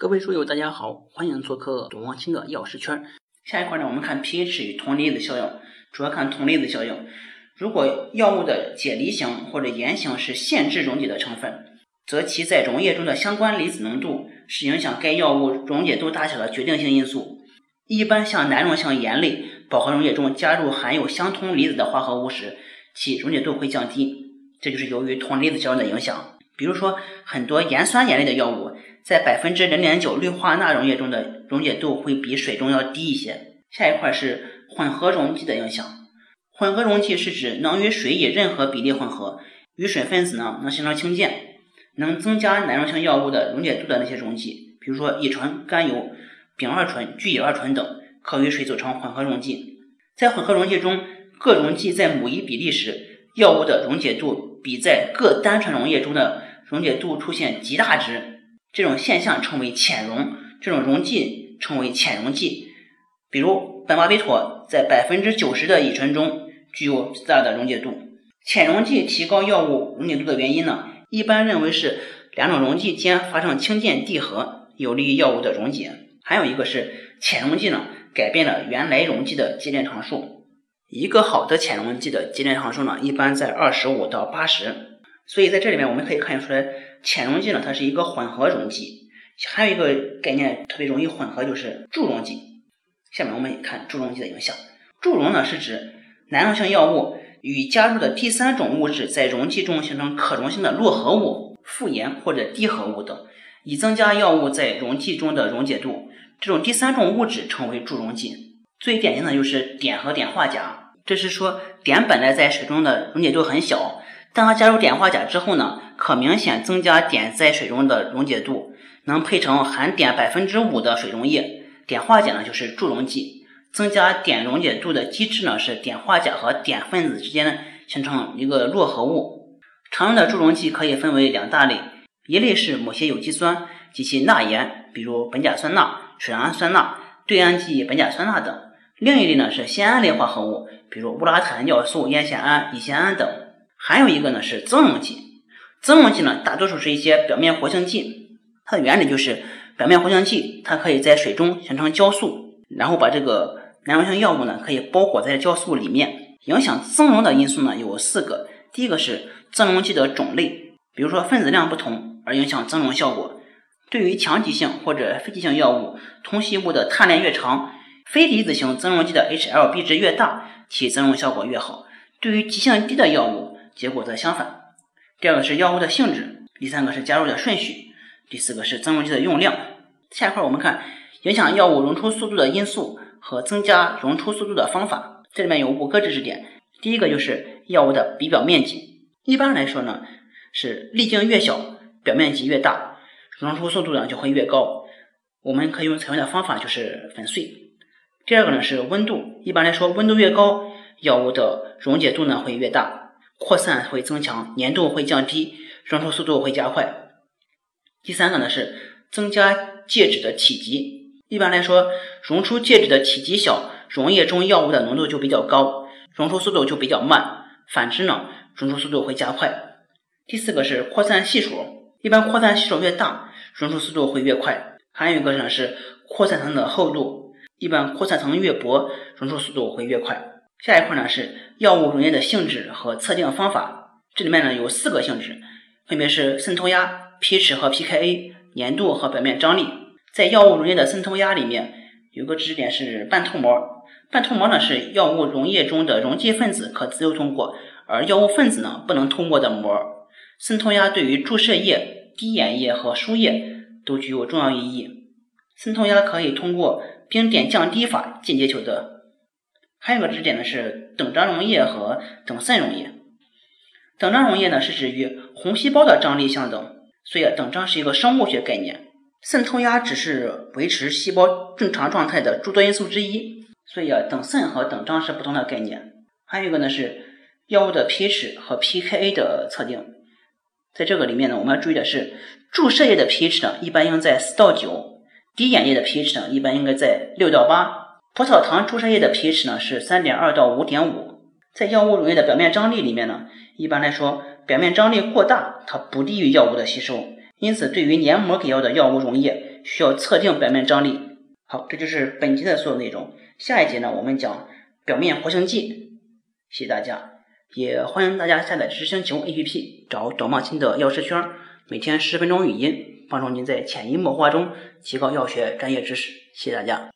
各位书友，大家好，欢迎做客董王清的药师圈。下一块呢，我们看 pH 与铜离子效应，主要看铜离子效应。如果药物的解离型或者盐型是限制溶解的成分，则其在溶液中的相关离子浓度是影响该药物溶解度大小的决定性因素。一般像难溶性盐类饱和溶液中加入含有相同离子的化合物时，其溶解度会降低，这就是由于铜离子效应的影响。比如说，很多盐酸盐类的药物在百分之零点九氯化钠溶液中的溶解度会比水中要低一些。下一块是混合溶剂的影响。混合溶剂是指能与水以任何比例混合，与水分子呢能形成氢键，能增加难溶性药物的溶解度的那些溶剂。比如说乙醇、甘油、丙二醇、聚乙二醇等，可与水组成混合溶剂。在混合溶剂中，各溶剂在某一比例时，药物的溶解度比在各单纯溶液中的溶解度出现极大值，这种现象称为浅溶，这种溶剂称为浅溶剂。比如苯巴比妥在百分之九十的乙醇中具有极大的溶解度。浅溶剂提高药物溶解度的原因呢，一般认为是两种溶剂间发生氢键递合，有利于药物的溶解。还有一个是浅溶剂呢，改变了原来溶剂的接链常数。一个好的浅溶剂的接链常数呢，一般在二十五到八十。所以在这里面，我们可以看出来，浅溶剂呢，它是一个混合溶剂。还有一个概念特别容易混合，就是助溶剂。下面我们看助溶剂的影响。助溶呢，是指难溶性药物与加入的第三种物质在溶剂中形成可溶性的络合物、复盐或者低合物等，以增加药物在溶剂中的溶解度。这种第三种物质称为助溶剂。最典型的就是碘和碘化钾。这是说碘本来在水中的溶解度很小。当它加入碘化钾之后呢，可明显增加碘在水中的溶解度，能配成含碘百分之五的水溶液。碘化钾呢就是助溶剂，增加碘溶解度的机制呢是碘化钾和碘分子之间形成一个络合物。常用的助溶剂可以分为两大类，一类是某些有机酸及其钠盐，比如苯甲酸钠、水杨酸钠、对氨基苯甲酸钠等；另一类呢是酰胺类化合物，比如乌拉坦尿素烟酰胺、乙酰胺等。还有一个呢是增溶剂，增溶剂呢大多数是一些表面活性剂，它的原理就是表面活性剂它可以在水中形成酵素，然后把这个难溶性药物呢可以包裹在酵素里面。影响增溶的因素呢有四个，第一个是增溶剂的种类，比如说分子量不同而影响增溶效果。对于强极性或者非极性药物，通吸物的碳链越长，非离子型增溶剂的 HLB 值越大，其增溶效果越好。对于极性低的药物，结果则相反。第二个是药物的性质，第三个是加入的顺序，第四个是增溶剂的用量。下一块我们看影响药物溶出速度的因素和增加溶出速度的方法。这里面有五个知识点。第一个就是药物的比表面积，一般来说呢是粒径越小，表面积越大，溶出速度呢就会越高。我们可以用采用的方法就是粉碎。第二个呢是温度，一般来说温度越高，药物的溶解度呢会越大。扩散会增强，粘度会降低，溶出速度会加快。第三个呢是增加介质的体积。一般来说，溶出介质的体积小，溶液中药物的浓度就比较高，溶出速度就比较慢。反之呢，溶出速度会加快。第四个是扩散系数，一般扩散系数越大，溶出速度会越快。还有一个呢是扩散层的厚度，一般扩散层越薄，溶出速度会越快。下一块呢是药物溶液的性质和测定方法，这里面呢有四个性质，分别是渗透压、pH 和 pKa、粘度和表面张力。在药物溶液的渗透压里面，有个知识点是半透膜。半透膜呢是药物溶液中的溶剂分子可自由通过，而药物分子呢不能通过的膜。渗透压对于注射液、滴眼液和输液都具有重要意义。渗透压可以通过冰点降低法间接求得。还有个知识点呢是等张溶液和等渗溶液。等张溶液呢是指与红细胞的张力相等，所以等张是一个生物学概念。渗透压只是维持细胞正常状态的诸多因素之一，所以啊等渗和等张是不同的概念。还有一个呢是药物的 pH 和 pKa 的测定，在这个里面呢我们要注意的是注射液的 pH 呢一般应在四到九，滴眼液的 pH 呢一般应该在六到八。葡萄糖注射液的 pH 呢是三点二到五点五，在药物溶液的表面张力里面呢，一般来说表面张力过大，它不利于药物的吸收，因此对于黏膜给药的药物溶液需要测定表面张力。好，这就是本集的所有内容。下一节呢，我们讲表面活性剂。谢谢大家，也欢迎大家下载知识星球 APP，找短毛亲的药师圈，每天十分钟语音，帮助您在潜移默化中提高药学专业知识。谢谢大家。